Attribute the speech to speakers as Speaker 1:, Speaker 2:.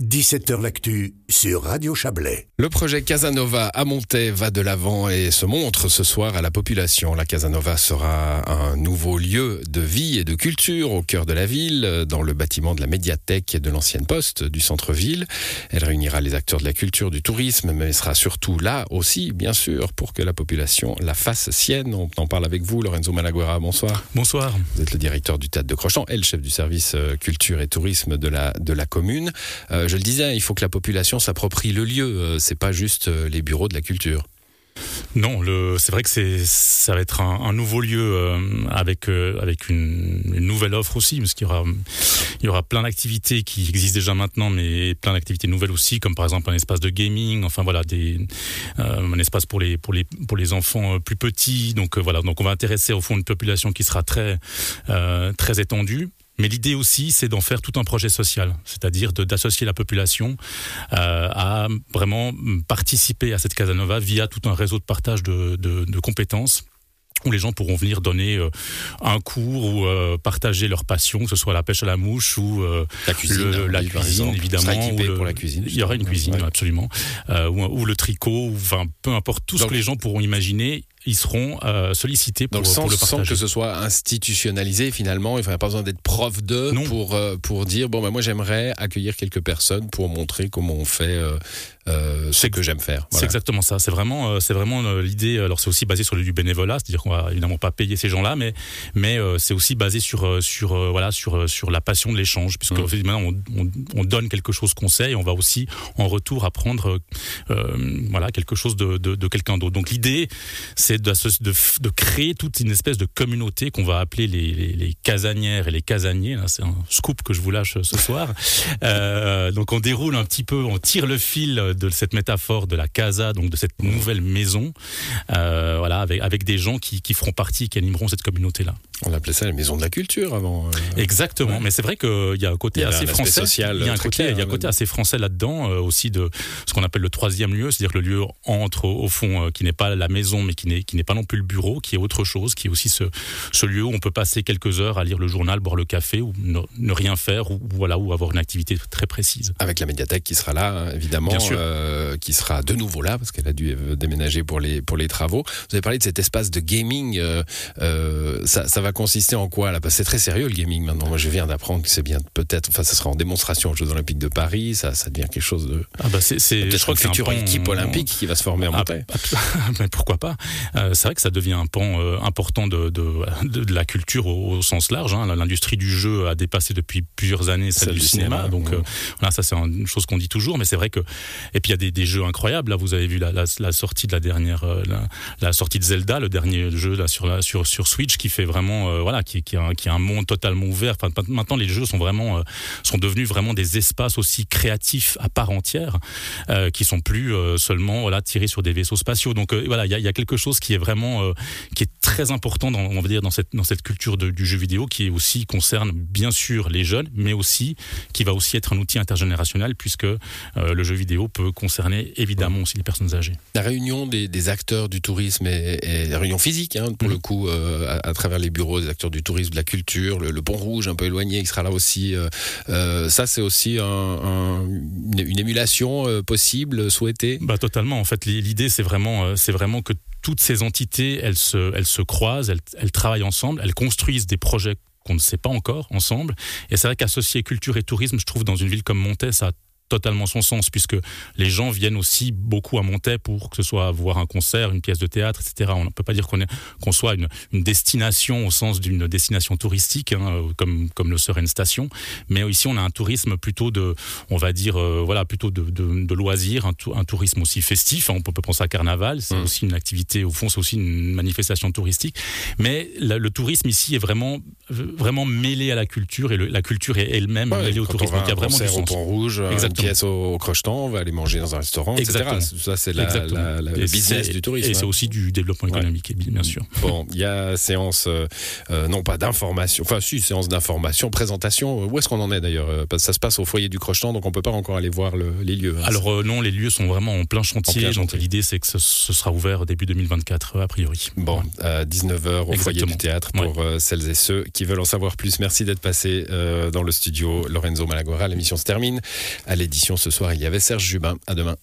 Speaker 1: 17h L'actu sur Radio Chablais.
Speaker 2: Le projet Casanova à Montaix va de l'avant et se montre ce soir à la population. La Casanova sera un nouveau lieu de vie et de culture au cœur de la ville, dans le bâtiment de la médiathèque de l'ancienne poste du centre-ville. Elle réunira les acteurs de la culture, du tourisme, mais sera surtout là aussi, bien sûr, pour que la population la fasse sienne. On en parle avec vous, Lorenzo Malaguera. Bonsoir.
Speaker 3: Bonsoir.
Speaker 2: Vous êtes le directeur du théâtre de Crochant et le chef du service euh, culture et tourisme de la, de la commune. Euh, je le disais, il faut que la population s'approprie le lieu. Euh, c'est pas juste euh, les bureaux de la culture.
Speaker 3: Non, c'est vrai que ça va être un, nouveau lieu euh, avec avec une, nouvelle offre aussi, parce qu'il y aura plein d'activités qui existent déjà maintenant, mais plein d'activités nouvelles aussi, comme par exemple un espace de gaming, enfin voilà un espace pour les pour les pour les enfants plus petits. Donc voilà, donc on va intéresser au fond une population qui sera très très étendue mais l'idée aussi, c'est d'en faire tout un projet social, c'est-à-dire d'associer la population euh, à vraiment participer à cette Casanova via tout un réseau de partage de, de, de compétences où les gens pourront venir donner euh, un cours ou euh, partager leur passion, que ce soit la pêche à la mouche ou
Speaker 2: euh, la cuisine,
Speaker 3: le, la cuisine évidemment.
Speaker 2: Ou le, pour la cuisine.
Speaker 3: Il y aura une cuisine, absolument. Ou, ou, le tricot, ou enfin, peu importe tout ce que les gens pourront imaginer ils seront euh, sollicités pour,
Speaker 2: Donc sans,
Speaker 3: pour le
Speaker 2: partager. Sans que ce soit institutionnalisé finalement, il n'y a pas besoin d'être prof de pour, euh, pour dire bon ben moi j'aimerais accueillir quelques personnes pour montrer comment on fait euh, ce que j'aime faire.
Speaker 3: Voilà. C'est exactement ça. C'est vraiment, c'est vraiment l'idée. Alors c'est aussi basé sur du bénévolat, c'est-à-dire qu'on va évidemment pas payer ces gens-là, mais mais c'est aussi basé sur sur voilà sur sur la passion de l'échange, puisque mmh. maintenant on, on, on, donne quelque chose qu'on sait et on va aussi en retour apprendre voilà quelque chose de, de, de quelqu'un d'autre. Donc l'idée c'est de, de, de, créer toute une espèce de communauté qu'on va appeler les, les, les casanières et les casaniers. C'est un scoop que je vous lâche ce soir. euh, donc on déroule un petit peu, on tire le fil de cette métaphore de la casa, donc de cette nouvelle maison, euh, voilà, avec, avec des gens qui, qui feront partie, qui animeront cette communauté-là.
Speaker 2: On appelait ça la maison de la culture avant. Euh...
Speaker 3: Exactement, ouais. mais c'est vrai qu'il y a un côté assez français. Il y a un côté,
Speaker 2: clair,
Speaker 3: il y a un côté assez français là-dedans euh, aussi de ce qu'on appelle le troisième lieu, c'est-à-dire le lieu entre au, fond qui n'est pas la maison, mais qui n'est qui n'est pas non plus le bureau, qui est autre chose, qui est aussi ce ce lieu où on peut passer quelques heures à lire le journal, boire le café ou ne, ne rien faire ou voilà ou avoir une activité très précise.
Speaker 2: Avec la médiathèque qui sera là, évidemment.
Speaker 3: Bien sûr.
Speaker 2: Euh, qui sera de nouveau là parce qu'elle a dû déménager pour les pour les travaux. Vous avez parlé de cet espace de gaming. Euh, euh, ça, ça, va consister en quoi là? Parce que c'est très sérieux le gaming maintenant. Moi, je viens d'apprendre que c'est bien peut-être. Enfin, ça sera en démonstration aux Jeux Olympiques de Paris. Ça, ça devient quelque chose de.
Speaker 3: Ah bah c'est.
Speaker 2: Je crois que future équipe olympique qui va se former en
Speaker 3: ah,
Speaker 2: montagne.
Speaker 3: mais pourquoi pas? euh, C'est vrai que ça devient un pan euh, important de, de, de, de, la culture au, au sens large. Hein. L'industrie du jeu a dépassé depuis plusieurs années celle, du, du cinéma. cinéma. Donc ouais. voilà, ça c'est une chose qu'on dit toujours. Mais c'est vrai que et puis il y a des, des jeux incroyables. Là, vous avez vu la, la, la sortie de la dernière, euh, la, la, sortie de Zelda, le dernier jeu là sur la, sur sur Switch, qui fait vraiment, euh, voilà, qui, qui, a, qui a un monde totalement ouvert. Enfin, maintenant, les jeux sont vraiment, euh, sont devenus vraiment des espaces aussi créatifs à part entière, euh, qui sont plus seulement voilà tirés sur des vaisseaux spatiaux. Donc voilà, il y a, y a, quelque chose qui est vraiment, qui est très important dans, on va dire, dans cette dans cette culture de, du jeu vidéo, qui est aussi concerne bien sûr les jeunes, mais aussi qui va aussi être un outil intergénérationnel puisque le jeu vidéo peut concerner évidemment aussi les personnes âgées.
Speaker 2: La réunion des, des acteurs du tourisme et, et la réunion physique, hein, pour mmh. le coup, euh, à, à, travers les bureaux des acteurs du tourisme, de la culture, le, le pont rouge un peu éloigné, qui sera là aussi. Euh, euh, ça, c'est aussi un, un, une émulation euh, possible, souhaitée?
Speaker 3: Bah totalement. En fait, l'idée, c'est vraiment, euh, c'est vraiment que toutes ces entités, elles se, elles se croisent, elles, elles travaillent ensemble, elles construisent des projets qu'on ne sait pas encore ensemble. Et c'est vrai qu'associer culture et tourisme, je trouve, dans une ville comme Montaix, ça a totalement son sens puisque les gens viennent aussi beaucoup à Montaix pour que ce soit voir un concert, une pièce de théâtre, etc. On ne peut pas dire qu'on qu soit une, une, destination au sens d'une destination touristique hein, comme comme le serait une station, mais ici on a un tourisme plutôt de, on va dire euh, voilà plutôt de, de, de loisirs, un, un, tourisme aussi festif. Hein, on peut penser à Carnaval, c'est mmh. aussi une activité au fond, c'est aussi une manifestation touristique, mais la, le tourisme ici est vraiment vraiment mêlé à la culture et le, la culture est elle-même
Speaker 2: ouais,
Speaker 3: mêlée au tourisme.
Speaker 2: Il y a vraiment du sens. Au pont rouge, Exactement pièce au, au crocheton, on va aller manger dans un restaurant,
Speaker 3: Exactement.
Speaker 2: etc. Ça, c'est la, la, la, le business du tourisme.
Speaker 3: Et c'est aussi du développement économique, ouais. bien sûr.
Speaker 2: Bon, il y a séance, euh, euh, non pas d'information, enfin si, séance d'information, présentation. Où est-ce qu'on en est d'ailleurs ça se passe au foyer du crocheton, donc on peut pas encore aller voir le, les lieux.
Speaker 3: Hein, Alors euh, non, les lieux sont vraiment en plein chantier, en plein donc l'idée c'est que ce, ce, sera ouvert début 2024, a priori.
Speaker 2: Bon, à 19h au Exactement. foyer du théâtre pour ouais. celles et ceux qui qui veulent en savoir plus. Merci d'être passé dans le studio Lorenzo Malagora. L'émission se termine. À l'édition ce soir, il y avait Serge Jubin. À demain.